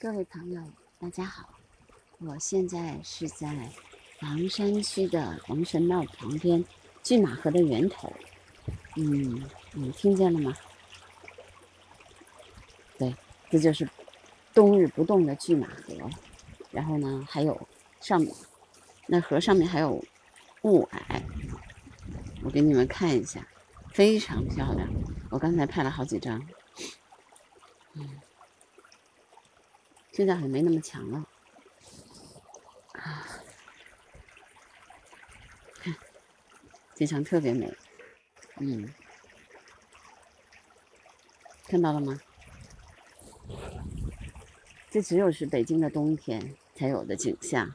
各位朋友，大家好！我现在是在房山区的王神庙旁边，拒马河的源头。嗯，你听见了吗？对，这就是冬日不动的巨马河。然后呢，还有上面那河上面还有雾霭，我给你们看一下，非常漂亮。我刚才拍了好几张。嗯。现在还没那么强了，啊，看，这场特别美，嗯，看到了吗？这只有是北京的冬天才有的景象，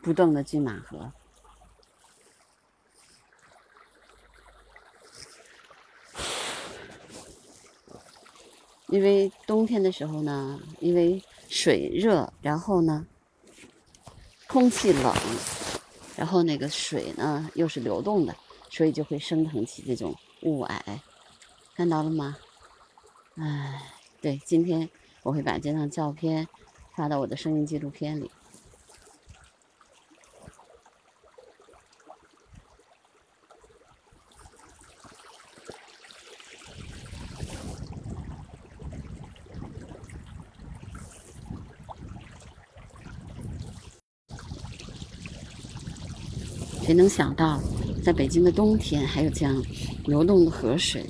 不动的骏马河。因为冬天的时候呢，因为水热，然后呢，空气冷，然后那个水呢又是流动的，所以就会升腾起这种雾霭，看到了吗？哎，对，今天我会把这张照片发到我的声音纪录片里。谁能想到，在北京的冬天还有这样流动的河水，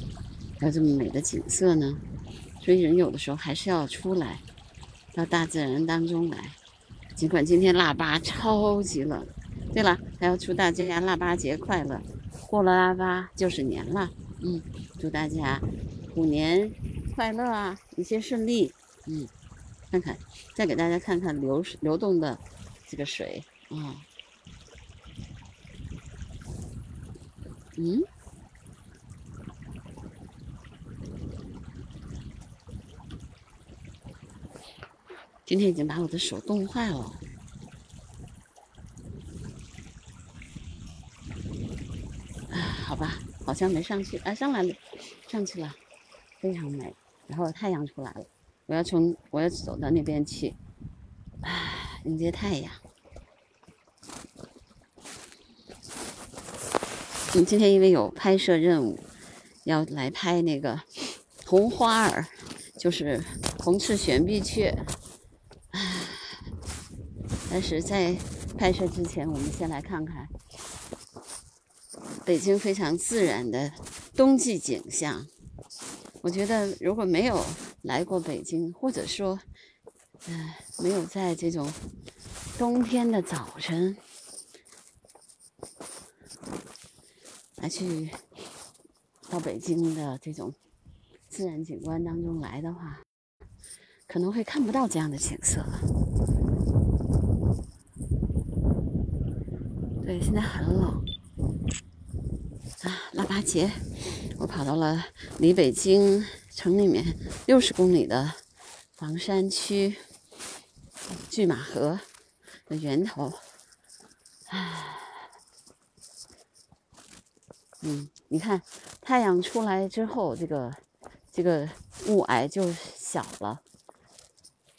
还有这么美的景色呢？所以人有的时候还是要出来，到大自然当中来。尽管今天腊八超级冷，对了，还要祝大家腊八节快乐！过了腊八就是年了，嗯，祝大家虎年快乐啊，一切顺利。嗯，看看，再给大家看看流流动的这个水啊。嗯今天已经把我的手冻坏了。啊，好吧，好像没上去，啊，上来了，上去了，非常美。然后太阳出来了，我要从我要走到那边去，啊，迎接太阳。我们今天因为有拍摄任务，要来拍那个红花儿，就是红翅玄臂雀。但是在拍摄之前，我们先来看看北京非常自然的冬季景象。我觉得如果没有来过北京，或者说，嗯，没有在这种冬天的早晨。来去到北京的这种自然景观当中来的话，可能会看不到这样的景色了。对，现在很冷啊！腊八节，我跑到了离北京城里面六十公里的房山区拒马河的源头，唉。嗯，你看，太阳出来之后，这个这个雾霭就小了。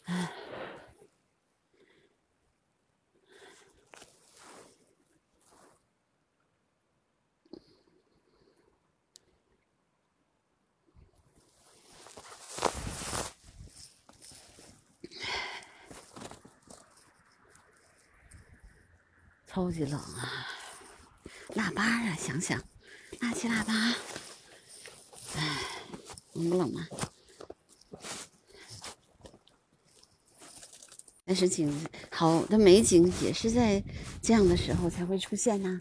唉，超级冷啊！腊八啊，想想。腊七腊八，哎，冷不冷啊？但是景好的美景也是在这样的时候才会出现呐。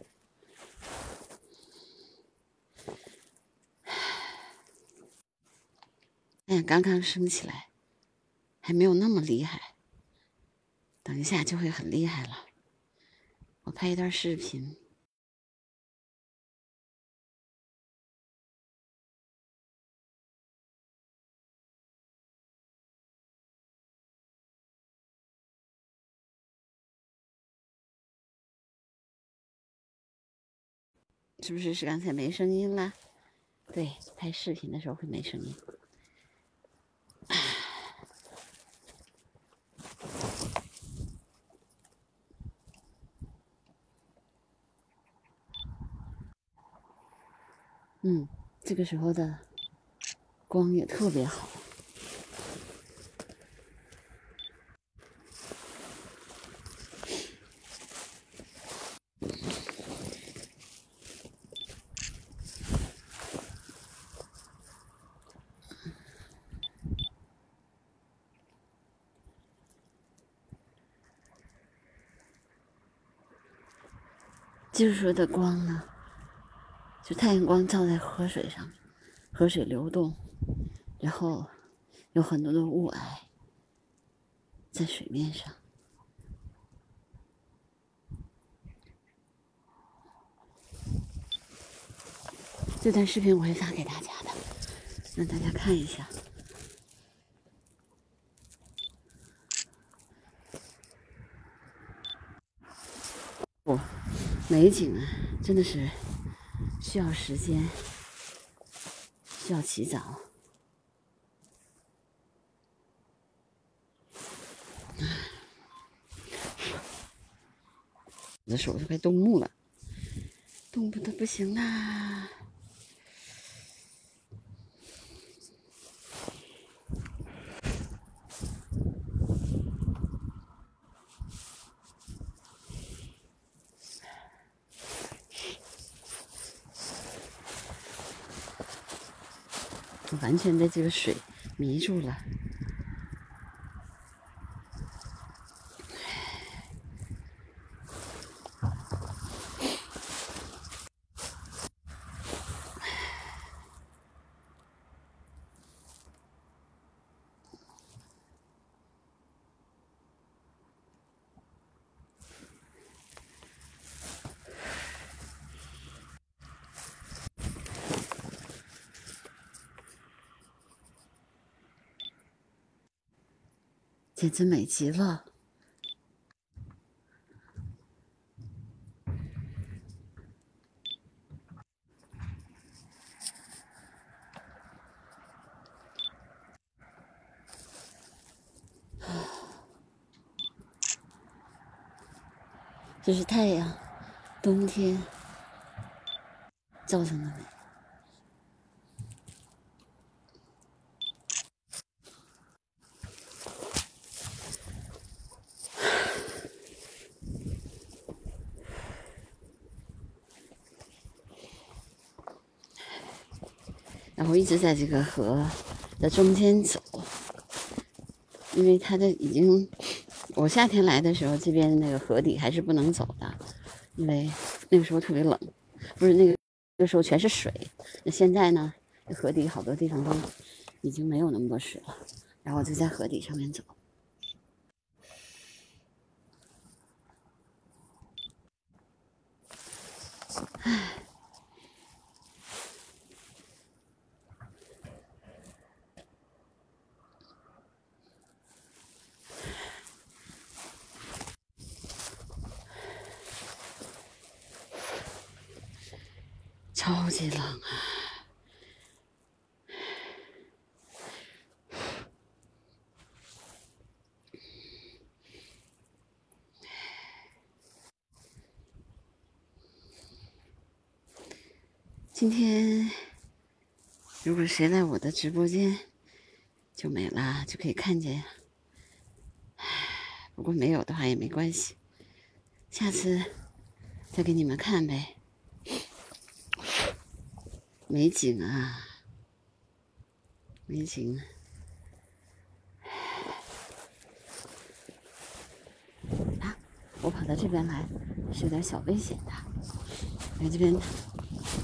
哎呀，刚刚升起来，还没有那么厉害，等一下就会很厉害了。我拍一段视频。是不是是刚才没声音了？对，拍视频的时候会没声音。嗯，这个时候的光也特别好。就是说的光呢，就太阳光照在河水上，河水流动，然后有很多的雾霭在水面上。这段视频我会发给大家的，让大家看一下。不。美景啊，真的是需要时间，需要起早。我的手都快冻木了，冻不得不行啦。完全被这个水迷住了，简直美极了。这是太阳，冬天造成的美。一直在这个河的中间走，因为它的已经。我夏天来的时候，这边那个河底还是不能走的，因为那个时候特别冷，不是那个那时候全是水。那现在呢，河底好多地方都已经没有那么多水了。然后我就在河底上面走，唉。超级冷啊！今天如果谁来我的直播间，就没了，就可以看见。不过没有的话也没关系，下次再给你们看呗。美景啊，美景！啊，我跑到这边来是有点小危险的。来这边，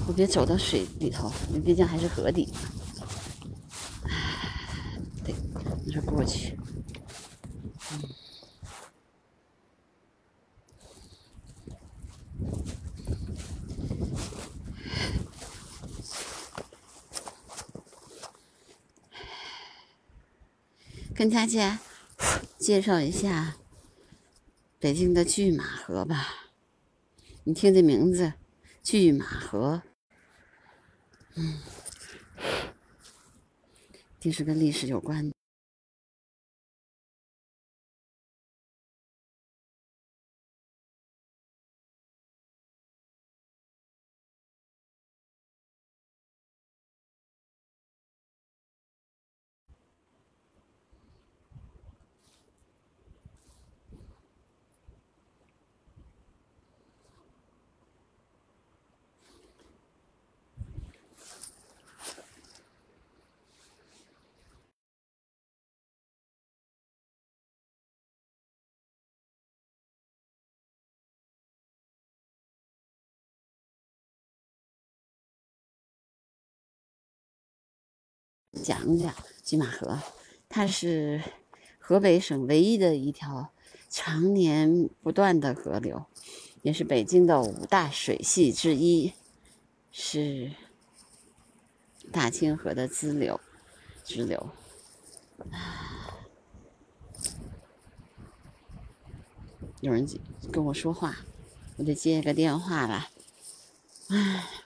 我别走到水里头，因为毕竟还是河底。对，你说过去。跟大家介绍一下北京的拒马河吧。你听这名字，拒马河，嗯，定是跟历史有关的。讲讲拒马河，它是河北省唯一的一条常年不断的河流，也是北京的五大水系之一，是大清河的支流。支流，有人跟我说话，我得接个电话了。唉。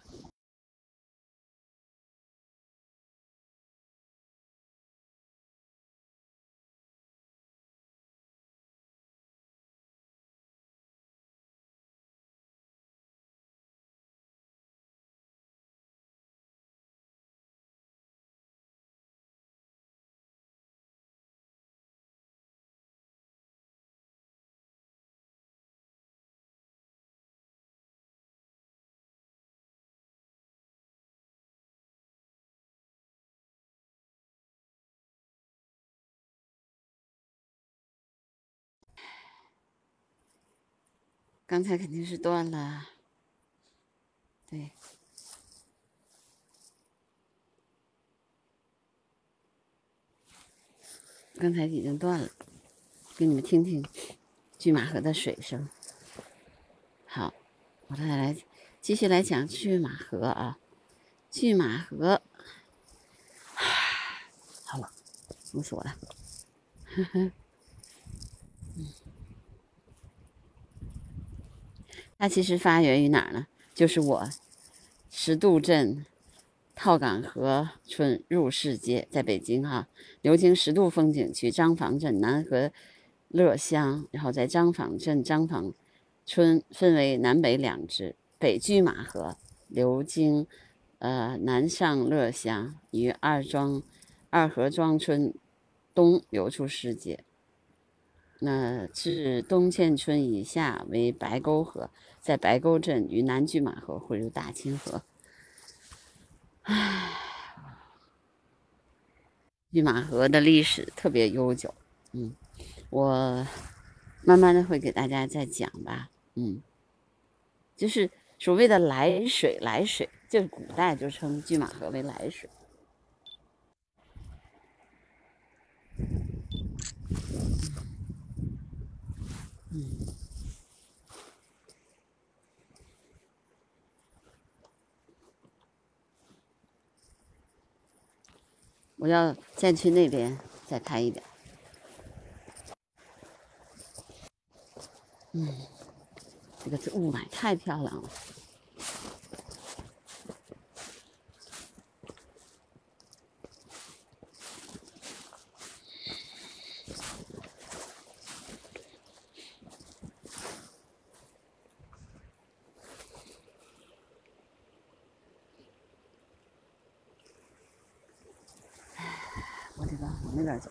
刚才肯定是断了，对，刚才已经断了，给你们听听拒马河的水声。好，我再来继续来讲拒马河啊，拒马河，好了，冷死我了，呵呵。它其实发源于哪儿呢？就是我石渡镇套岗河村入市街，在北京哈，流经石渡风景区、张坊镇、南河乐乡，然后在张坊镇张坊村分为南北两支，北拒马河流经呃南上乐乡，与二庄二河庄村东流出市街。那至东嵌村以下为白沟河，在白沟镇与南拒马河汇入大清河。唉，拒马河的历史特别悠久，嗯，我慢慢的会给大家再讲吧，嗯，就是所谓的来水，来水，就是古代就称拒马河为来水。嗯，我要再去那边再拍一点。嗯，这个雾霾太漂亮了。往那边走。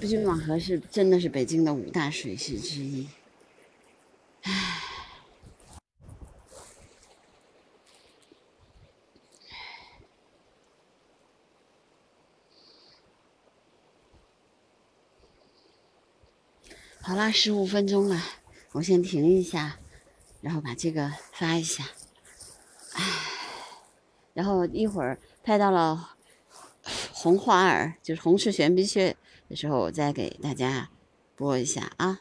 不仅网河是真的是北京的五大水系之一，唉，好啦，十五分钟了，我先停一下，然后把这个发一下，唉，然后一会儿拍到了红花儿，就是红赤悬鼻雀。的时候我再给大家播一下啊。